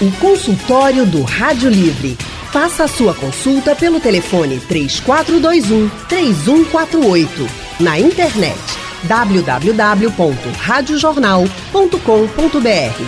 O consultório do Rádio Livre. Faça a sua consulta pelo telefone 3421 3148. Na internet www.radiojornal.com.br.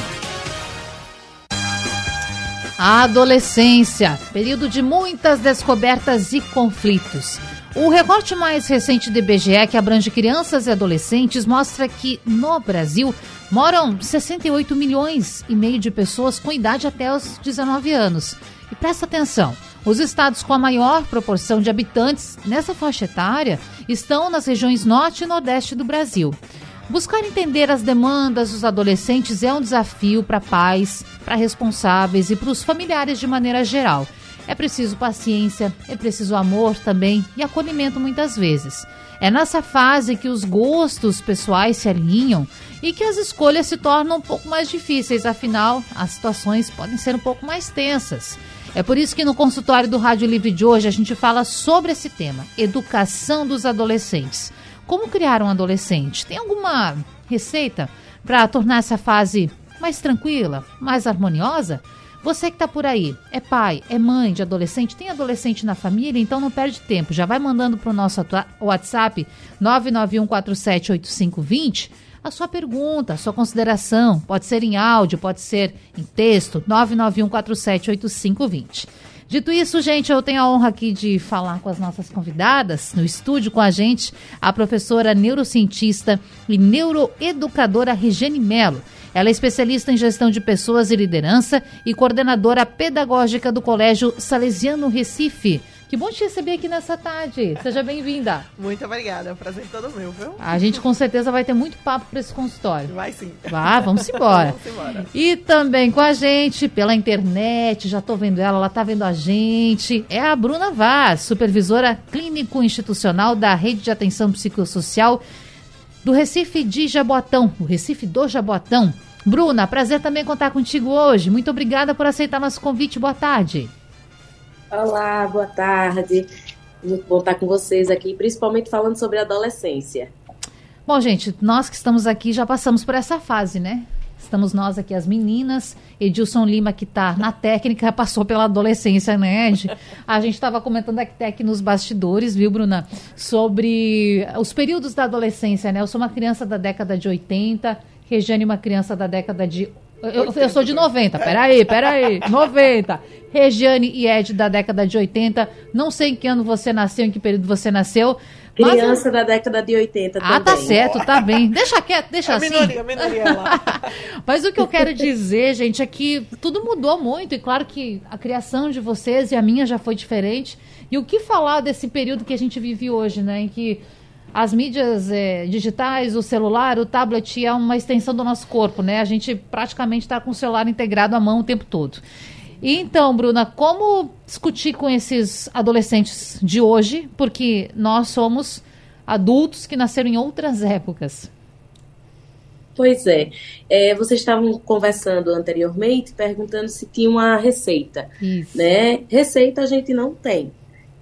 A adolescência, período de muitas descobertas e conflitos. O recorte mais recente do IBGE, que abrange crianças e adolescentes, mostra que no Brasil moram 68 milhões e meio de pessoas com idade até os 19 anos. E presta atenção, os estados com a maior proporção de habitantes nessa faixa etária estão nas regiões norte e nordeste do Brasil. Buscar entender as demandas dos adolescentes é um desafio para pais, para responsáveis e para os familiares de maneira geral. É preciso paciência, é preciso amor também e acolhimento muitas vezes. É nessa fase que os gostos pessoais se alinham e que as escolhas se tornam um pouco mais difíceis, afinal, as situações podem ser um pouco mais tensas. É por isso que no consultório do Rádio Livre de hoje a gente fala sobre esse tema: educação dos adolescentes. Como criar um adolescente? Tem alguma receita para tornar essa fase mais tranquila, mais harmoniosa? Você que está por aí, é pai, é mãe de adolescente, tem adolescente na família, então não perde tempo. Já vai mandando para o nosso WhatsApp 991478520 a sua pergunta, a sua consideração. Pode ser em áudio, pode ser em texto, 991478520. Dito isso, gente, eu tenho a honra aqui de falar com as nossas convidadas no estúdio com a gente, a professora neurocientista e neuroeducadora Regiane Mello. Ela é especialista em gestão de pessoas e liderança e coordenadora pedagógica do Colégio Salesiano Recife. Que bom te receber aqui nessa tarde. Seja bem-vinda. Muito obrigada, é um prazer todo meu, viu? A gente com certeza vai ter muito papo para esse consultório. Vai sim. Vá, vamos embora. vamos embora. E também com a gente pela internet, já estou vendo ela, ela está vendo a gente. É a Bruna Vaz, supervisora clínico institucional da Rede de Atenção Psicossocial do Recife de Jaboatão, o Recife do Jaboatão. Bruna, prazer também contar contigo hoje. Muito obrigada por aceitar nosso convite. Boa tarde. Olá, boa tarde. Muito bom estar com vocês aqui, principalmente falando sobre adolescência. Bom, gente, nós que estamos aqui já passamos por essa fase, né? Estamos nós aqui, as meninas. Edilson Lima, que está na técnica, passou pela adolescência, né, Ed? A gente estava comentando aqui, aqui nos bastidores, viu, Bruna? Sobre os períodos da adolescência, né? Eu sou uma criança da década de 80, Regiane, uma criança da década de eu, eu, sou de 90, peraí, peraí, 90. Regiane e Ed da década de 80. Não sei em que ano você nasceu, em que período você nasceu. Criança mas... da década de 80 ah, também. Ah, tá certo, tá bem. Deixa quieto, deixa é assim. Minoria, minoria lá. mas o que eu quero dizer, gente, é que tudo mudou muito. E claro que a criação de vocês e a minha já foi diferente. E o que falar desse período que a gente vive hoje, né? Em que as mídias é, digitais, o celular, o tablet é uma extensão do nosso corpo, né? A gente praticamente está com o celular integrado à mão o tempo todo. E então, Bruna, como discutir com esses adolescentes de hoje? Porque nós somos adultos que nasceram em outras épocas. Pois é. é vocês estavam conversando anteriormente, perguntando se tinha uma receita. Isso. Né? Receita a gente não tem,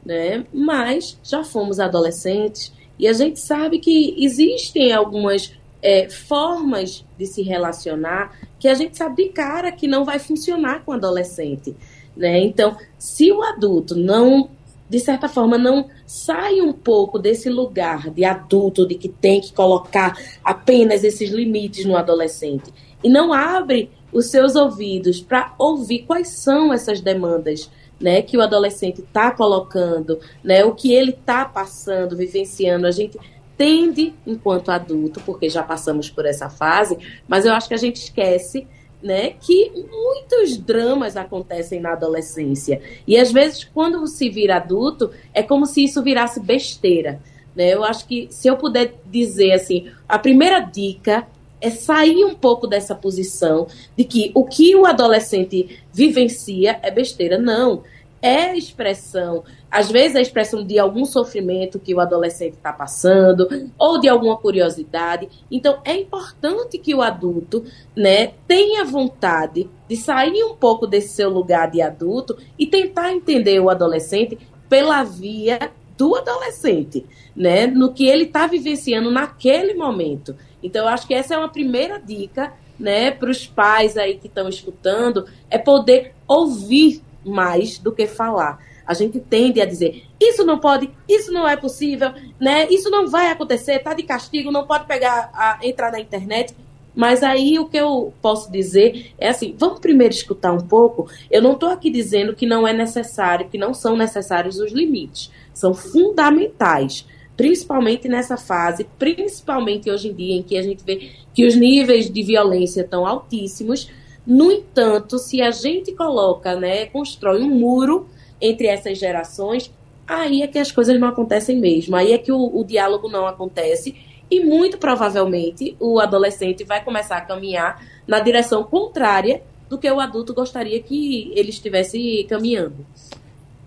né? Mas já fomos adolescentes, e a gente sabe que existem algumas é, formas de se relacionar que a gente sabe de cara que não vai funcionar com o adolescente. Né? Então, se o adulto não, de certa forma, não sai um pouco desse lugar de adulto, de que tem que colocar apenas esses limites no adolescente, e não abre os seus ouvidos para ouvir quais são essas demandas né, que o adolescente está colocando, né, o que ele está passando, vivenciando. A gente tende, enquanto adulto, porque já passamos por essa fase, mas eu acho que a gente esquece né, que muitos dramas acontecem na adolescência. E às vezes, quando se vira adulto, é como se isso virasse besteira. Né? Eu acho que se eu puder dizer assim, a primeira dica é sair um pouco dessa posição de que o que o adolescente vivencia é besteira. Não. É expressão, às vezes é expressão de algum sofrimento que o adolescente está passando, ou de alguma curiosidade. Então, é importante que o adulto né, tenha vontade de sair um pouco desse seu lugar de adulto e tentar entender o adolescente pela via do adolescente, né, no que ele está vivenciando naquele momento. Então, eu acho que essa é uma primeira dica né, para os pais aí que estão escutando, é poder ouvir mais do que falar. A gente tende a dizer, isso não pode, isso não é possível, né? Isso não vai acontecer, tá de castigo, não pode pegar, a, entrar na internet. Mas aí o que eu posso dizer é assim, vamos primeiro escutar um pouco. Eu não estou aqui dizendo que não é necessário, que não são necessários os limites. São fundamentais principalmente nessa fase, principalmente hoje em dia em que a gente vê que os níveis de violência estão altíssimos. No entanto, se a gente coloca, né, constrói um muro entre essas gerações, aí é que as coisas não acontecem mesmo. Aí é que o, o diálogo não acontece e muito provavelmente o adolescente vai começar a caminhar na direção contrária do que o adulto gostaria que ele estivesse caminhando.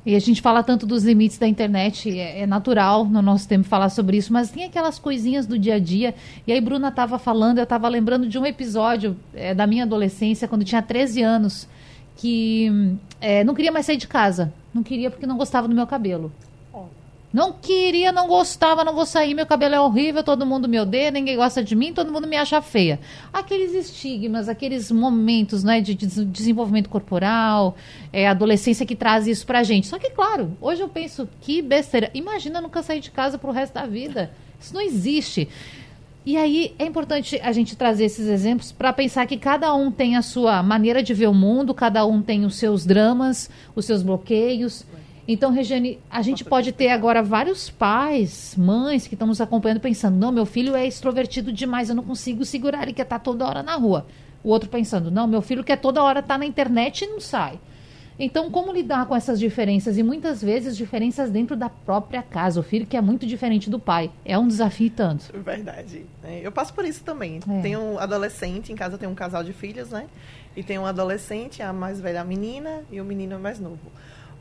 E a gente fala tanto dos limites da internet, é, é, natural no nosso tempo falar sobre isso, mas tem aquelas coisinhas do dia a dia. E aí, Bruna estava falando, eu estava lembrando de um episódio é, da minha adolescência, quando eu tinha 13 anos, que é, não queria mais sair de casa. Não queria porque não gostava do meu cabelo. Não queria, não gostava, não vou sair, meu cabelo é horrível, todo mundo me odeia, ninguém gosta de mim, todo mundo me acha feia. Aqueles estigmas, aqueles momentos né, de desenvolvimento corporal, é, adolescência que traz isso pra gente. Só que, claro, hoje eu penso, que besteira. Imagina nunca sair de casa pro resto da vida. Isso não existe. E aí é importante a gente trazer esses exemplos para pensar que cada um tem a sua maneira de ver o mundo, cada um tem os seus dramas, os seus bloqueios. Então, Regiane, a gente pode ter agora vários pais, mães que estão nos acompanhando pensando: não, meu filho é extrovertido demais, eu não consigo segurar, ele quer estar tá toda hora na rua. O outro pensando: não, meu filho quer toda hora estar tá na internet e não sai. Então, como lidar com essas diferenças? E muitas vezes diferenças dentro da própria casa. O filho que é muito diferente do pai. É um desafio tanto. Verdade. É, eu passo por isso também. É. Tenho um adolescente, em casa tem um casal de filhos, né? E tem um adolescente, a mais velha a menina e o menino mais novo.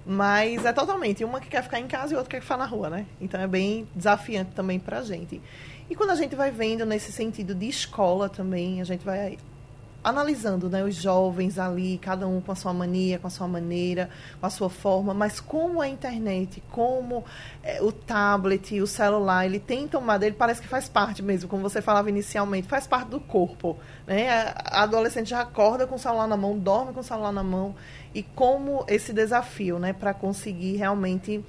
Mas é totalmente uma que quer ficar em casa e outra que quer ficar na rua, né? Então é bem desafiante também pra gente. E quando a gente vai vendo nesse sentido de escola também, a gente vai analisando né, os jovens ali, cada um com a sua mania, com a sua maneira, com a sua forma, mas como a internet, como é, o tablet, o celular, ele tem tomado, ele parece que faz parte mesmo, como você falava inicialmente, faz parte do corpo. Né? A adolescente já acorda com o celular na mão, dorme com o celular na mão e como esse desafio, né, para conseguir realmente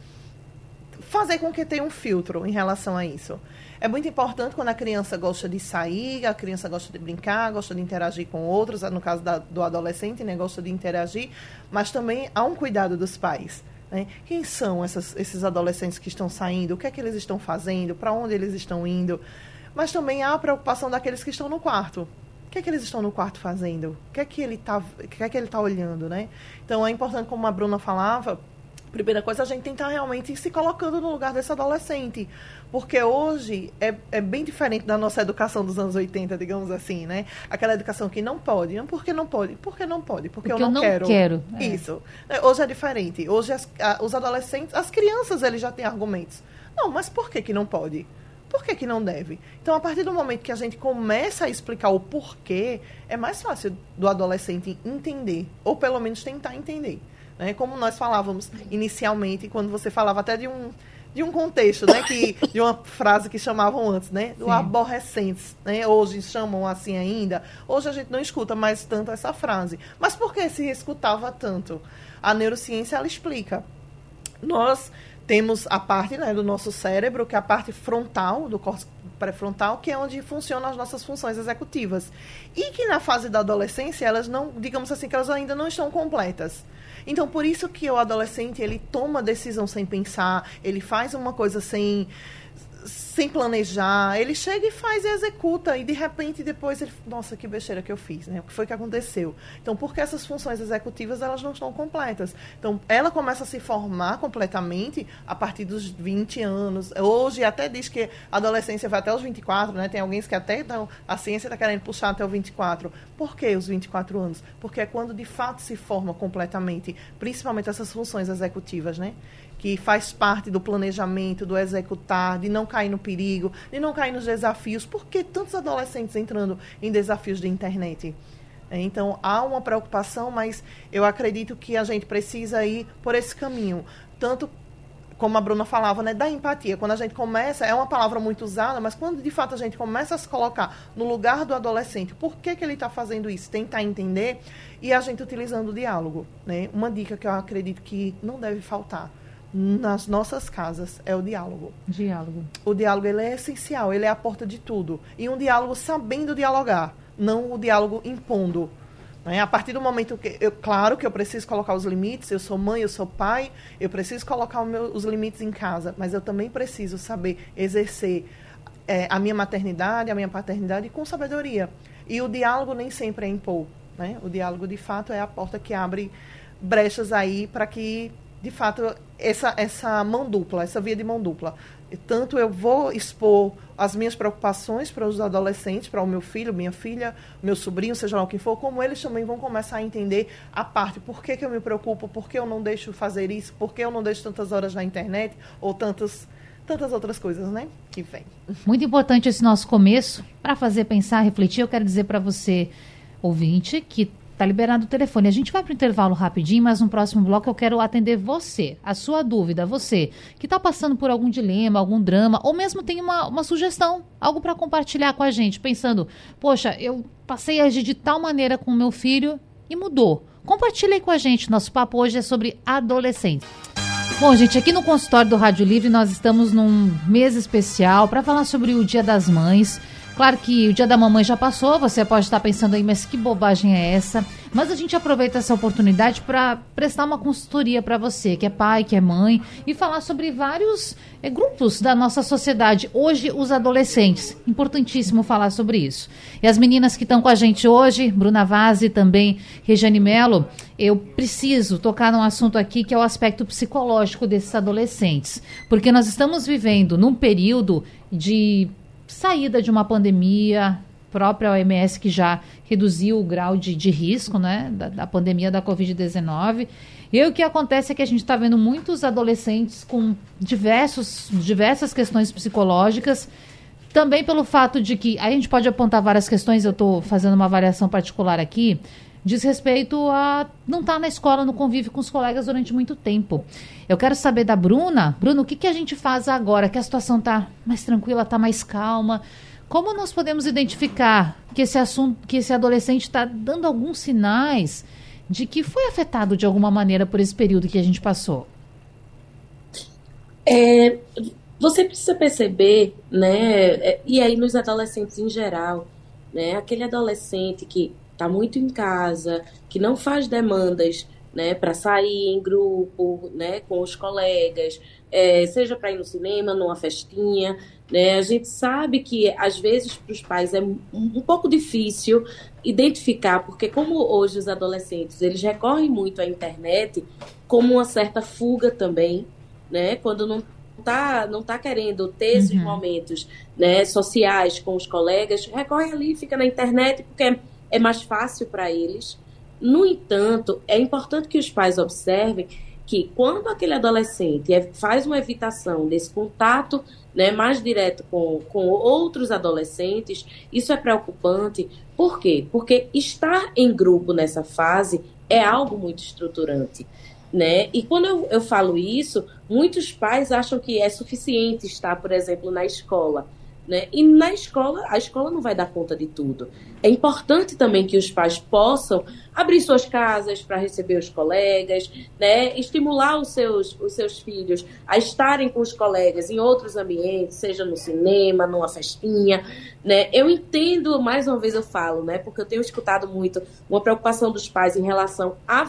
fazer com que tenha um filtro em relação a isso. É muito importante quando a criança gosta de sair, a criança gosta de brincar, gosta de interagir com outros, no caso da, do adolescente, né, gosta de interagir, mas também há um cuidado dos pais. Né? Quem são essas, esses adolescentes que estão saindo? O que é que eles estão fazendo? Para onde eles estão indo? Mas também há a preocupação daqueles que estão no quarto que é que eles estão no quarto fazendo? O que é que ele está é que tá olhando, né? Então é importante, como a Bruna falava, primeira coisa, a gente tentar realmente ir se colocando no lugar desse adolescente. Porque hoje é, é bem diferente da nossa educação dos anos 80, digamos assim, né? Aquela educação que não pode. Por que não pode? Porque não pode. Porque, porque eu, não eu não quero. quero. É. Isso. É, hoje é diferente. Hoje as, a, os adolescentes, as crianças, eles já têm argumentos. Não, mas por que, que não pode? por que, que não deve? Então, a partir do momento que a gente começa a explicar o porquê, é mais fácil do adolescente entender, ou pelo menos tentar entender. Né? Como nós falávamos inicialmente, quando você falava até de um, de um contexto, né? Que, de uma frase que chamavam antes, né? Do Sim. aborrecentes, né? Hoje chamam assim ainda. Hoje a gente não escuta mais tanto essa frase. Mas por que se escutava tanto? A neurociência, ela explica. Nós temos a parte né, do nosso cérebro, que é a parte frontal, do córtex pré-frontal, que é onde funcionam as nossas funções executivas. E que na fase da adolescência, elas não, digamos assim, que elas ainda não estão completas. Então, por isso que o adolescente, ele toma decisão sem pensar, ele faz uma coisa sem sem planejar, ele chega e faz e executa, e de repente depois ele, nossa, que besteira que eu fiz, né? O que foi que aconteceu? Então, porque essas funções executivas, elas não estão completas. Então, ela começa a se formar completamente a partir dos 20 anos. Hoje até diz que a adolescência vai até os 24, né? Tem alguém que até, então, a ciência está querendo puxar até os 24. Por que os 24 anos? Porque é quando de fato se forma completamente, principalmente essas funções executivas, né? Que faz parte do planejamento, do executar, de não cair no perigo, de não cair nos desafios. Por que tantos adolescentes entrando em desafios de internet? É, então, há uma preocupação, mas eu acredito que a gente precisa ir por esse caminho. Tanto como a Bruna falava, né, da empatia. Quando a gente começa, é uma palavra muito usada, mas quando de fato a gente começa a se colocar no lugar do adolescente, por que, que ele está fazendo isso? Tentar entender e a gente utilizando o diálogo. Né? Uma dica que eu acredito que não deve faltar nas nossas casas é o diálogo. Diálogo. O diálogo ele é essencial, ele é a porta de tudo. E um diálogo sabendo dialogar, não o diálogo impondo. Né? A partir do momento que, eu, claro que eu preciso colocar os limites, eu sou mãe, eu sou pai, eu preciso colocar meu, os limites em casa, mas eu também preciso saber exercer é, a minha maternidade, a minha paternidade com sabedoria. E o diálogo nem sempre é impor. Né? O diálogo, de fato, é a porta que abre brechas aí para que, de fato, essa, essa mão dupla, essa via de mão dupla, tanto eu vou expor as minhas preocupações para os adolescentes, para o meu filho, minha filha, meu sobrinho, seja lá o que for, como eles também vão começar a entender a parte, por que, que eu me preocupo, por que eu não deixo fazer isso, por que eu não deixo tantas horas na internet, ou tantas, tantas outras coisas, né, que vem. Muito importante esse nosso começo, para fazer pensar, refletir, eu quero dizer para você, ouvinte, que Tá liberado o telefone. A gente vai para o intervalo rapidinho, mas no próximo bloco eu quero atender você, a sua dúvida, você que está passando por algum dilema, algum drama, ou mesmo tem uma, uma sugestão, algo para compartilhar com a gente, pensando, poxa, eu passei a agir de tal maneira com o meu filho e mudou. Compartilhe com a gente. Nosso papo hoje é sobre adolescentes. Bom, gente, aqui no consultório do Rádio Livre nós estamos num mês especial para falar sobre o Dia das Mães. Claro que o dia da mamãe já passou, você pode estar pensando aí, mas que bobagem é essa? Mas a gente aproveita essa oportunidade para prestar uma consultoria para você, que é pai, que é mãe, e falar sobre vários é, grupos da nossa sociedade. Hoje, os adolescentes. Importantíssimo falar sobre isso. E as meninas que estão com a gente hoje, Bruna Vaz e também Regiane Melo, eu preciso tocar num assunto aqui que é o aspecto psicológico desses adolescentes. Porque nós estamos vivendo num período de saída de uma pandemia, própria OMS que já reduziu o grau de, de risco né, da, da pandemia da Covid-19. E o que acontece é que a gente está vendo muitos adolescentes com diversos, diversas questões psicológicas, também pelo fato de que a gente pode apontar várias questões, eu estou fazendo uma avaliação particular aqui, diz respeito a não estar tá na escola, no convívio com os colegas durante muito tempo. Eu quero saber da Bruna. Bruna, o que, que a gente faz agora que a situação está mais tranquila, está mais calma? Como nós podemos identificar que esse assunto, que esse adolescente está dando alguns sinais de que foi afetado de alguma maneira por esse período que a gente passou? É, você precisa perceber, né? É, e aí nos adolescentes em geral, né? Aquele adolescente que está muito em casa, que não faz demandas né, para sair em grupo, né, com os colegas, é, seja para ir no cinema, numa festinha, né, a gente sabe que às vezes para os pais é um, um, pouco difícil identificar, porque como hoje os adolescentes eles recorrem muito à internet como uma certa fuga também, né, quando não tá não tá querendo ter esses uhum. momentos né, sociais com os colegas, recorre ali, fica na internet porque é mais fácil para eles. No entanto, é importante que os pais observem que quando aquele adolescente é, faz uma evitação desse contato né, mais direto com, com outros adolescentes, isso é preocupante. Por quê? Porque estar em grupo nessa fase é algo muito estruturante. Né? E quando eu, eu falo isso, muitos pais acham que é suficiente estar, por exemplo, na escola. Né? E na escola, a escola não vai dar conta de tudo. É importante também que os pais possam abrir suas casas para receber os colegas, né? estimular os seus, os seus filhos a estarem com os colegas em outros ambientes, seja no cinema, numa festinha. Né? Eu entendo, mais uma vez eu falo, né? porque eu tenho escutado muito uma preocupação dos pais em relação à,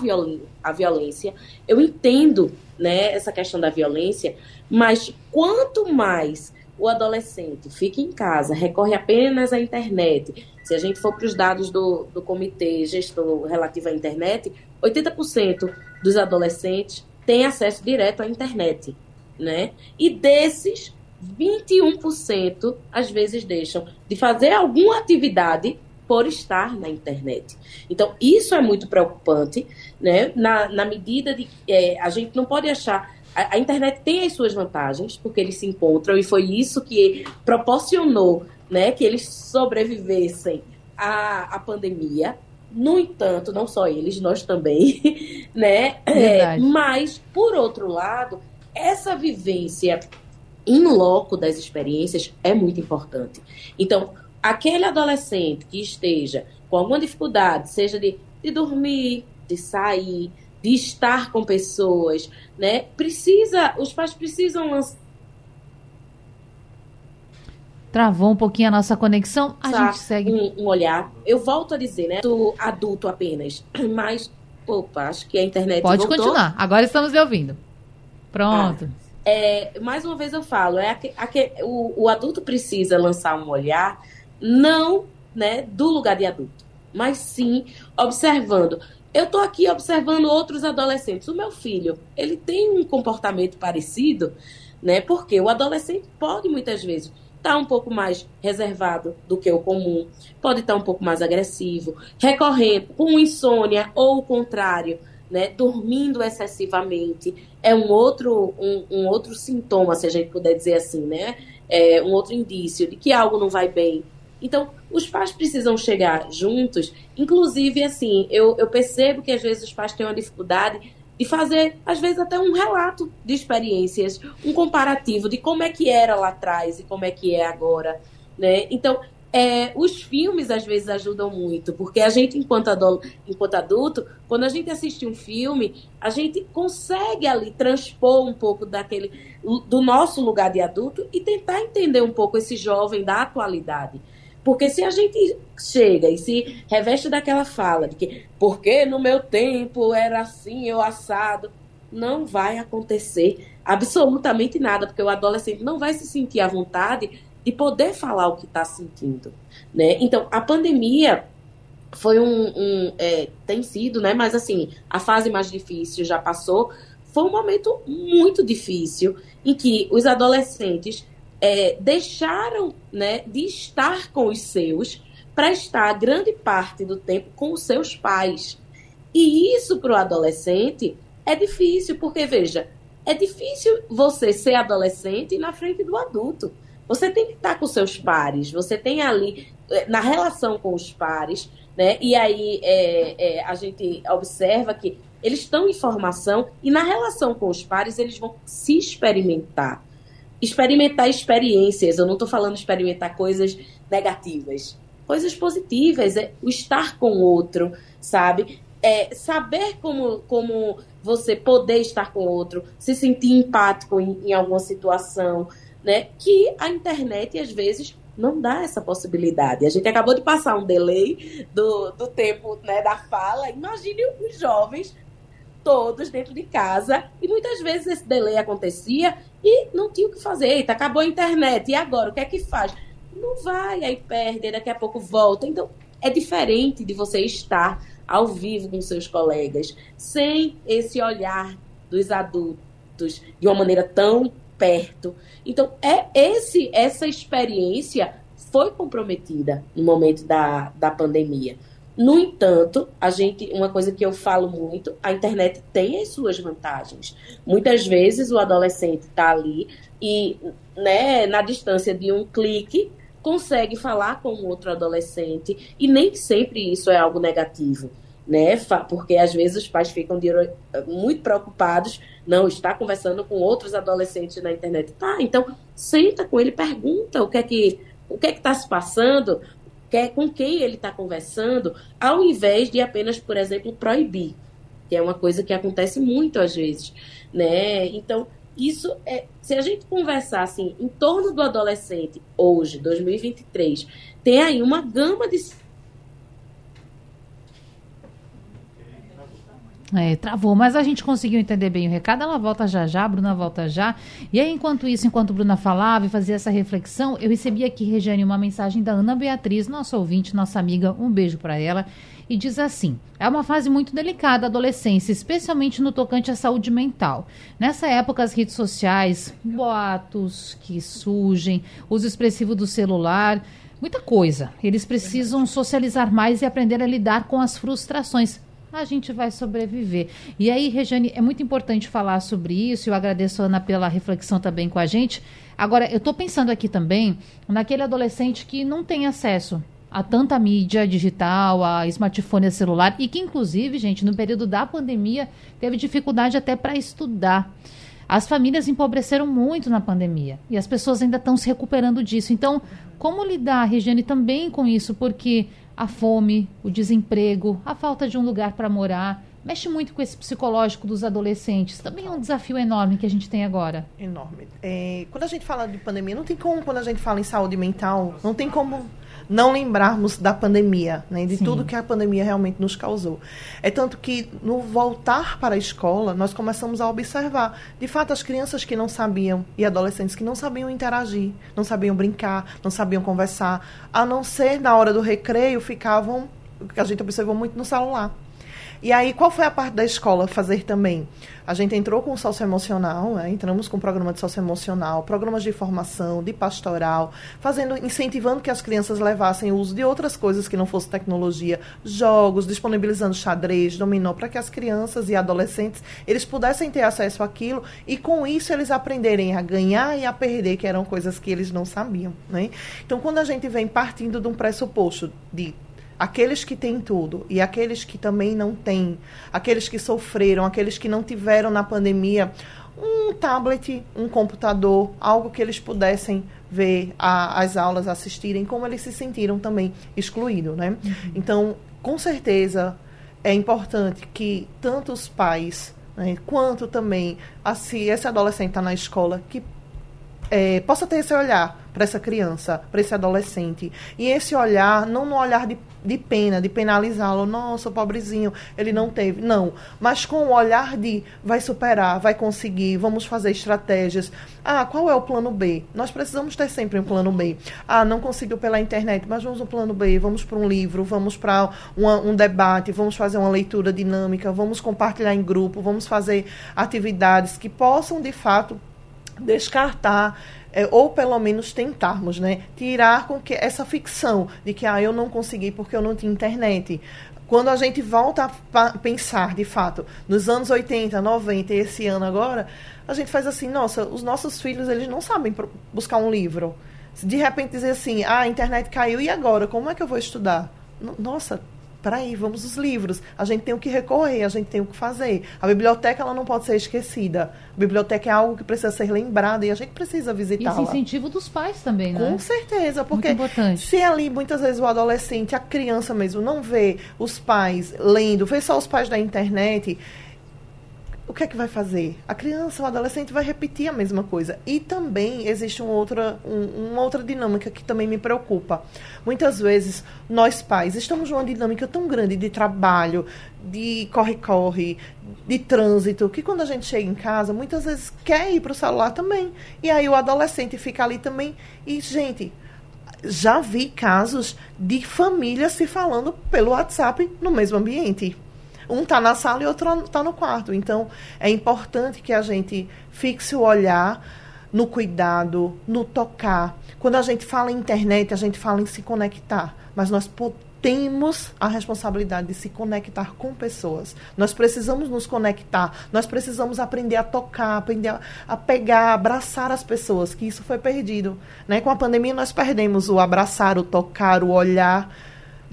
à violência. Eu entendo né, essa questão da violência, mas quanto mais o adolescente fica em casa, recorre apenas à internet. Se a gente for para os dados do, do comitê gestor relativo à internet, 80% dos adolescentes têm acesso direto à internet, né? E desses, 21% às vezes deixam de fazer alguma atividade por estar na internet. Então, isso é muito preocupante, né? Na, na medida de é, a gente não pode achar a, a, internet tem as suas vantagens, porque eles se encontram, e foi isso que proporcionou né, que eles sobrevivessem à, à pandemia. No entanto, não só eles, nós também, né? É, mas, por outro lado, essa vivência em loco das experiências é muito importante. Então, aquele adolescente que esteja com alguma dificuldade, seja de, de dormir, de sair, de estar com pessoas, né? Precisa, os pais precisam lançar Travou um pouquinho a nossa conexão, a gente segue. Um, um, olhar. Eu volto a dizer, né? Do adulto apenas. Mas, opa, acho que a internet. Pode voltou. continuar. Agora estamos lhe ouvindo. Pronto. Ah, é, mais uma vez eu falo, é o, o adulto precisa lançar um olhar, não né, do lugar de adulto, mas sim observando. Eu estou aqui observando outros adolescentes. O meu filho, ele tem um comportamento parecido, né? Porque o adolescente pode muitas vezes está um pouco mais reservado do que o comum, pode estar tá um pouco mais agressivo, recorrendo com insônia ou o contrário, né, dormindo excessivamente, é um outro, um, um, outro sintoma, se a gente puder dizer assim, né? É um outro indício de que algo não vai bem. Então, os pais precisam chegar juntos, inclusive, assim, eu, eu percebo que às vezes os pais têm uma dificuldade e fazer, às vezes, até um relato de experiências, um comparativo de como é que era lá atrás e como é que é agora. Né? Então, é, os filmes às vezes ajudam muito, porque a gente, enquanto, enquanto adulto, quando a gente assiste um filme, a gente consegue ali transpor um pouco daquele do nosso lugar de adulto e tentar entender um pouco esse jovem da atualidade. Porque se a gente chega e se reveste daquela fala de que porque no meu tempo era assim, eu assado, não vai acontecer absolutamente nada, porque o adolescente não vai se sentir à vontade de poder falar o que está sentindo, né? Então, a pandemia foi um, um é, tem sido, né? Mas assim, a fase mais difícil já passou. Foi um momento muito difícil em que os adolescentes é, deixaram né, de estar com os seus para estar grande parte do tempo com os seus pais. E isso para o adolescente é difícil, porque veja, é difícil você ser adolescente na frente do adulto. Você tem que estar com seus pares, você tem ali, é, na relação com os pares, né? E aí é, é, a gente observa que eles estão em formação e na relação com os pares eles vão se experimentar experimentar experiências. Eu não estou falando experimentar coisas negativas, coisas positivas, é o estar com o outro, sabe? É saber como, como você poder estar com o outro, se sentir empático em, em alguma situação, né? Que a internet às vezes não dá essa possibilidade. A gente acabou de passar um delay do, do tempo né, da fala. Imagine os jovens todos dentro de casa. E muitas vezes esse delay acontecia e não tinha o que fazer. Eita, acabou a internet. E agora? O que é que faz? Não vai, aí perde, daqui a pouco volta. Então, é diferente de você estar ao vivo com seus colegas, sem esse olhar dos adultos de uma maneira tão perto. Então, é esse essa experiência foi comprometida no momento da, da pandemia. No entanto, a gente, uma coisa que eu falo muito, a internet tem as suas vantagens. Muitas vezes o adolescente está ali e, né, na distância de um clique, consegue falar com outro adolescente e nem sempre isso é algo negativo, né? Porque às vezes os pais ficam muito preocupados, não está conversando com outros adolescentes na internet. Tá, então senta com ele, pergunta o que é que o que é que está se passando, quer, com quem ele está conversando, ao invés de apenas, por exemplo, proibir, que é uma coisa que acontece muito às vezes, né? Então, isso é, se a gente conversar assim, em torno do adolescente hoje, 2023, tem aí uma gama de É, travou, mas a gente conseguiu entender bem o recado. Ela volta já já, a Bruna volta já. E aí, enquanto isso, enquanto a Bruna falava e fazia essa reflexão, eu recebi aqui, Regiane, uma mensagem da Ana Beatriz, nossa ouvinte, nossa amiga. Um beijo para ela. E diz assim: é uma fase muito delicada a adolescência, especialmente no tocante à saúde mental. Nessa época, as redes sociais, boatos que surgem, uso expressivo do celular muita coisa. Eles precisam socializar mais e aprender a lidar com as frustrações a gente vai sobreviver. E aí, Regiane, é muito importante falar sobre isso. Eu agradeço a Ana pela reflexão também com a gente. Agora, eu estou pensando aqui também naquele adolescente que não tem acesso a tanta mídia digital, a smartphone, a celular, e que, inclusive, gente, no período da pandemia, teve dificuldade até para estudar. as famílias empobreceram muito na pandemia e as pessoas ainda estão se recuperando disso. Então, como lidar, Regiane, também com isso? Porque a fome, o desemprego, a falta de um lugar para morar, mexe muito com esse psicológico dos adolescentes. Também é um desafio enorme que a gente tem agora. Enorme. É, quando a gente fala de pandemia, não tem como, quando a gente fala em saúde mental, não tem como não lembrarmos da pandemia, né, de Sim. tudo que a pandemia realmente nos causou. É tanto que no voltar para a escola, nós começamos a observar, de fato, as crianças que não sabiam e adolescentes que não sabiam interagir, não sabiam brincar, não sabiam conversar, a não ser na hora do recreio, ficavam, que a gente observou muito no celular. E aí, qual foi a parte da escola fazer também? A gente entrou com o socioemocional, né? entramos com programa de socioemocional, programas de formação, de pastoral, fazendo, incentivando que as crianças levassem o uso de outras coisas que não fosse tecnologia, jogos, disponibilizando xadrez, dominó, para que as crianças e adolescentes eles pudessem ter acesso àquilo e com isso eles aprenderem a ganhar e a perder, que eram coisas que eles não sabiam. Né? Então, quando a gente vem partindo de um pressuposto de aqueles que têm tudo e aqueles que também não têm, aqueles que sofreram, aqueles que não tiveram na pandemia um tablet, um computador, algo que eles pudessem ver a, as aulas, assistirem, como eles se sentiram também excluídos, né? Uhum. Então, com certeza é importante que tanto os pais né, quanto também, se esse adolescente está na escola, que é, possa ter esse olhar para essa criança, para esse adolescente. E esse olhar, não no olhar de, de pena, de penalizá-lo, nossa, pobrezinho, ele não teve. Não. Mas com o olhar de vai superar, vai conseguir, vamos fazer estratégias. Ah, qual é o plano B? Nós precisamos ter sempre um plano B. Ah, não conseguiu pela internet, mas vamos no plano B, vamos para um livro, vamos para um debate, vamos fazer uma leitura dinâmica, vamos compartilhar em grupo, vamos fazer atividades que possam, de fato, descartar é, ou pelo menos tentarmos, né, tirar com que essa ficção de que ah, eu não consegui porque eu não tinha internet. Quando a gente volta a pensar, de fato, nos anos 80, 90 e esse ano agora, a gente faz assim, nossa, os nossos filhos, eles não sabem buscar um livro. De repente dizer assim, ah, a internet caiu e agora? Como é que eu vou estudar? Nossa, aí, vamos os livros. A gente tem o que recorrer, a gente tem o que fazer. A biblioteca ela não pode ser esquecida. A biblioteca é algo que precisa ser lembrado e a gente precisa visitá-la. Esse incentivo dos pais também, né? Com certeza, porque se ali muitas vezes o adolescente, a criança mesmo, não vê os pais lendo, vê só os pais da internet, o que é que vai fazer? A criança, o adolescente vai repetir a mesma coisa. E também existe uma outra, um, uma outra dinâmica que também me preocupa. Muitas vezes, nós pais estamos numa dinâmica tão grande de trabalho, de corre-corre, de trânsito, que quando a gente chega em casa, muitas vezes quer ir para o celular também. E aí o adolescente fica ali também. E, gente, já vi casos de famílias se falando pelo WhatsApp no mesmo ambiente. Um está na sala e outro está no quarto. Então, é importante que a gente fixe o olhar no cuidado, no tocar. Quando a gente fala em internet, a gente fala em se conectar. Mas nós temos a responsabilidade de se conectar com pessoas. Nós precisamos nos conectar, nós precisamos aprender a tocar, aprender a, a, pegar, abraçar as pessoas, que isso foi perdido. Né? Com a pandemia, nós perdemos o abraçar, o tocar, o olhar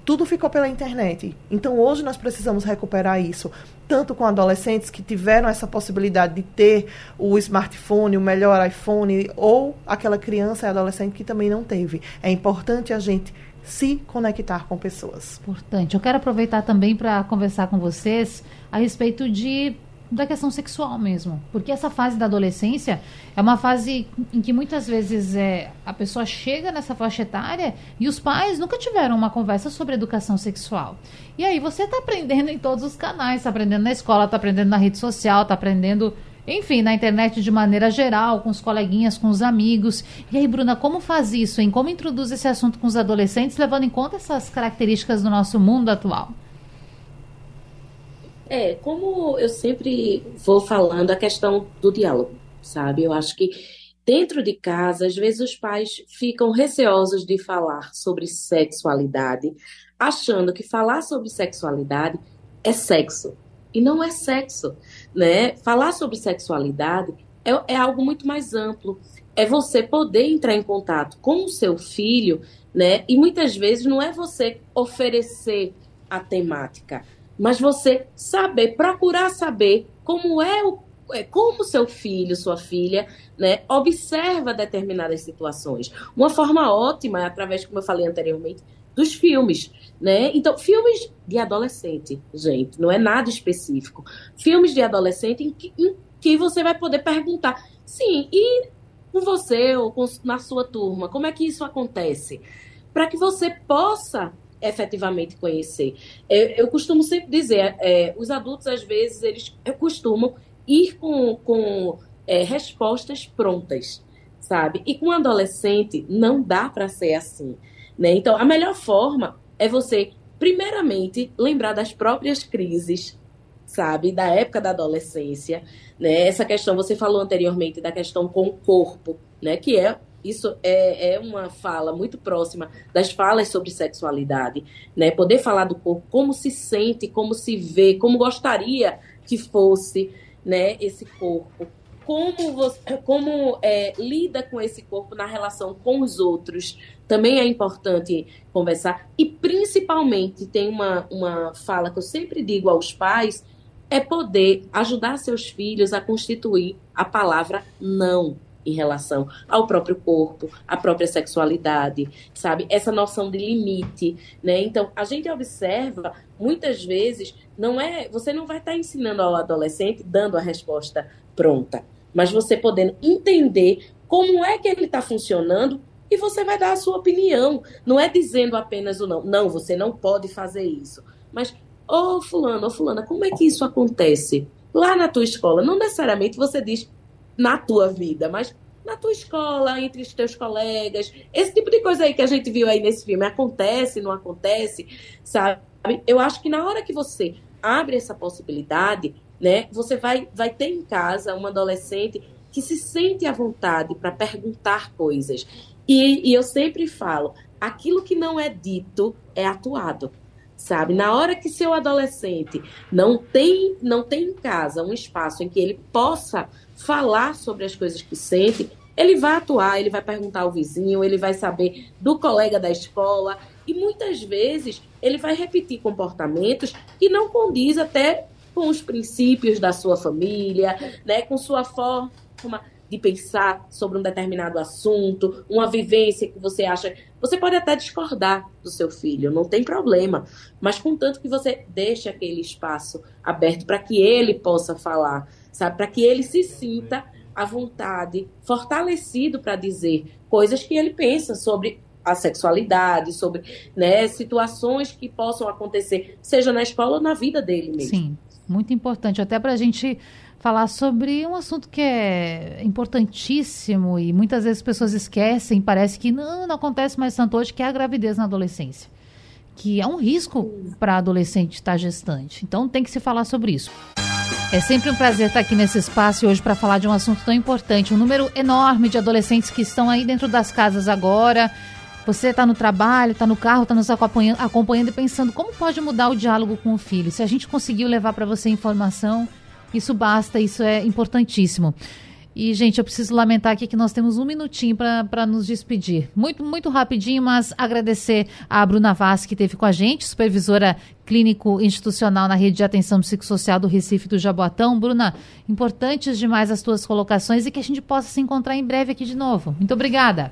tudo ficou pela internet. Então hoje nós precisamos recuperar isso, tanto com adolescentes que tiveram essa possibilidade de ter o smartphone, o melhor iPhone, ou aquela criança e adolescente que também não teve. É importante a gente se conectar com pessoas. Importante. Eu quero aproveitar também para conversar com vocês a respeito de da questão sexual mesmo. Porque essa fase da adolescência é uma fase em que muitas vezes é, a pessoa chega nessa faixa etária e os pais nunca tiveram uma conversa sobre educação sexual. E aí você está aprendendo em todos os canais, está aprendendo na escola, está aprendendo na rede social, está aprendendo, enfim, na internet de maneira geral, com os coleguinhas, com os amigos. E aí, Bruna, como faz isso, hein? Como introduz esse assunto com os adolescentes, levando em conta essas características do nosso mundo atual? É, como eu sempre vou falando, a questão do diálogo, sabe? Eu acho que dentro de casa, às vezes os pais ficam receosos de falar sobre sexualidade, achando que falar sobre sexualidade é sexo. E não é sexo, né? Falar sobre sexualidade é, é algo muito mais amplo. É você poder entrar em contato com o seu filho, né? E muitas vezes não é você oferecer a temática, mas você saber, procurar saber como é o, é, como seu filho, sua filha, né, observa determinadas situações. Uma forma ótima é através, como eu falei anteriormente, dos filmes, né? Então, filmes de adolescente, gente, não é nada específico. Filmes de adolescente em que, em que você vai poder perguntar, sim, e com você ou com, na sua turma, como é que isso acontece? Para que você possa efetivamente conhecer. Eu, eu costumo sempre dizer, é, os adultos às vezes eles costumam ir com, com é, respostas prontas, sabe? E com adolescente não dá para ser assim. Né? Então, a melhor forma é você, primeiramente, lembrar das próprias crises, sabe? Da época da adolescência. Né? Essa questão, você falou anteriormente da questão com o corpo, né? que é isso é, é uma fala muito próxima das falas sobre sexualidade, né? Poder falar do corpo, como se sente, como se vê, como gostaria que fosse, né? Esse corpo, como você, como é, lida com esse corpo na relação com os outros, também é importante conversar. E principalmente tem uma, uma fala que eu sempre digo aos pais é poder ajudar seus filhos a constituir a palavra não em relação ao próprio corpo, à própria sexualidade, sabe? Essa noção de limite, né? Então, a gente observa muitas vezes, não é, você não vai estar ensinando ao adolescente dando a resposta pronta, mas você podendo entender como é que ele está funcionando e você vai dar a sua opinião. Não é dizendo apenas o não. Não, você não pode fazer isso. Mas, ô oh, fulano, ô oh, fulana, como é que isso acontece? Lá na tua escola, não necessariamente você diz na tua vida, mas na tua escola, entre os teus colegas. Esse tipo de coisa aí que a gente viu aí nesse filme acontece, não acontece, sabe? Eu acho que na hora que você abre essa possibilidade, né, você vai, vai ter em casa uma adolescente que se sente à vontade para perguntar coisas. E, e eu sempre falo, aquilo que não é dito é atuado sabe? Na hora que seu adolescente não tem, não tem em casa um espaço em que ele possa falar sobre as coisas que sente, ele vai atuar, ele vai perguntar ao vizinho, ele vai saber do colega da escola e muitas vezes ele vai repetir comportamentos que não condiz até com os princípios da sua família, né, com sua forma de pensar sobre um determinado assunto, uma vivência que você acha. Você pode até discordar do seu filho, não tem problema, mas contanto que você deixe aquele espaço aberto para que ele possa falar, sabe? Para que ele se sinta à vontade, fortalecido para dizer coisas que ele pensa sobre a sexualidade, sobre né, situações que possam acontecer, seja na escola ou na vida dele mesmo. Sim, muito importante, até para a gente falar sobre um assunto que é importantíssimo e muitas vezes as pessoas esquecem, parece que não, não acontece mais tanto hoje, que é a gravidez na adolescência. Que é um risco para a adolescente estar gestante. Então tem que se falar sobre isso. É sempre um prazer estar aqui nesse espaço hoje para falar de um assunto tão importante. Um número enorme de adolescentes que estão aí dentro das casas agora. Você está no trabalho, está no carro, está nos acompanhando, acompanhando e pensando como pode mudar o diálogo com o filho. Se a gente conseguiu levar para você informação, isso basta, isso é importantíssimo. E, gente, eu preciso lamentar aqui que nós temos um minutinho para nos despedir. Muito, muito rapidinho, mas agradecer a Bruna Vaz, que esteve com a gente, supervisora clínico institucional na rede de atenção psicossocial do Recife do Jaboatão. Bruna, importantes demais as tuas colocações e que a gente possa se encontrar em breve aqui de novo. Muito obrigada.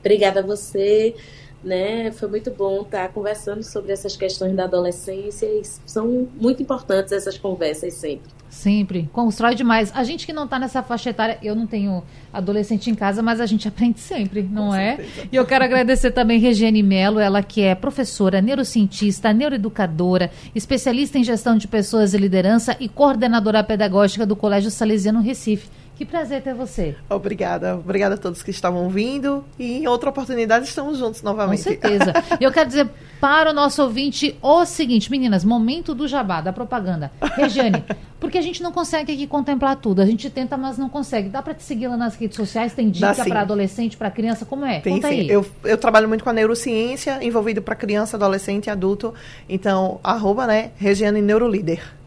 Obrigada a você né? Foi muito bom estar conversando sobre essas questões da adolescência e são muito importantes essas conversas sempre. Sempre, constrói demais. A gente que não está nessa faixa etária, eu não tenho adolescente em casa, mas a gente aprende sempre, não Com é? Certeza. E eu quero agradecer também Regiane Melo, ela que é professora, neurocientista, neuroeducadora, especialista em gestão de pessoas e liderança e coordenadora pedagógica do Colégio Salesiano Recife. Que prazer ter você. Obrigada. Obrigada a todos que estavam vindo. E em outra oportunidade estamos juntos novamente. Com certeza. eu quero dizer para o nosso ouvinte o seguinte, meninas, momento do jabá, da propaganda. Regiane, porque a gente não consegue aqui contemplar tudo. A gente tenta, mas não consegue. Dá para te seguir lá nas redes sociais? Tem dica para adolescente, para criança? Como é? Tem Conta sim. Aí. Eu, eu trabalho muito com a neurociência, envolvido para criança, adolescente e adulto. Então, arroba, né, Regiane Neurolíder.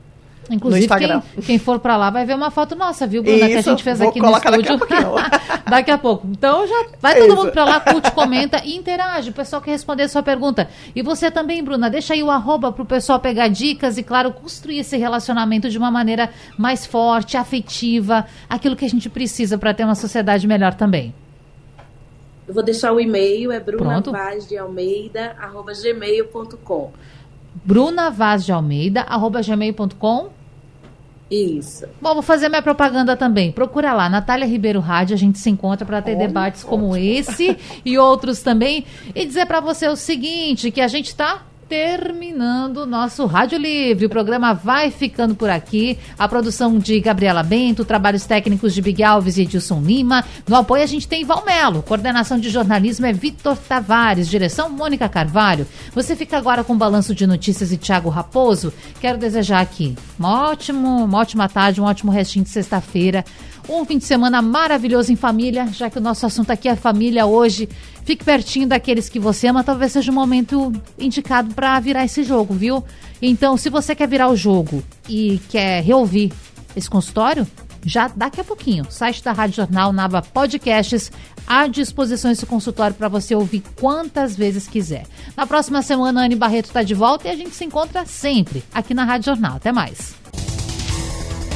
Inclusive, quem, quem, for para lá vai ver uma foto nossa, viu, Bruna? Isso, que a gente fez aqui no estúdio. Daqui a, daqui a pouco. Então já vai todo Isso. mundo para lá, curte, comenta e interage. O pessoal quer responder a sua pergunta. E você também, Bruna, deixa aí o arroba pro pessoal pegar dicas e, claro, construir esse relacionamento de uma maneira mais forte, afetiva, aquilo que a gente precisa para ter uma sociedade melhor também. Eu vou deixar o e-mail, é brunavazdealmeida.gmail.com brunavazdealmeida.gmail.com isso. Bom, vou fazer minha propaganda também. Procura lá, Natália Ribeiro Rádio, a gente se encontra para ter debates como esse e outros também. E dizer para você o seguinte, que a gente está terminando o nosso Rádio Livre. O programa vai ficando por aqui. A produção de Gabriela Bento, trabalhos técnicos de Big Alves e Edilson Lima. No apoio a gente tem Valmelo. Coordenação de jornalismo é Vitor Tavares. Direção Mônica Carvalho. Você fica agora com o balanço de notícias e Thiago Raposo. Quero desejar aqui uma, ótimo, uma ótima tarde, um ótimo restinho de sexta-feira. Um fim de semana maravilhoso em família, já que o nosso assunto aqui é família hoje. Fique pertinho daqueles que você ama, talvez seja o um momento indicado para virar esse jogo, viu? Então, se você quer virar o jogo e quer reouvir esse consultório, já daqui a pouquinho, site da Rádio Jornal, na aba Podcasts, à disposição esse consultório para você ouvir quantas vezes quiser. Na próxima semana, a Anne Barreto está de volta e a gente se encontra sempre aqui na Rádio Jornal. Até mais.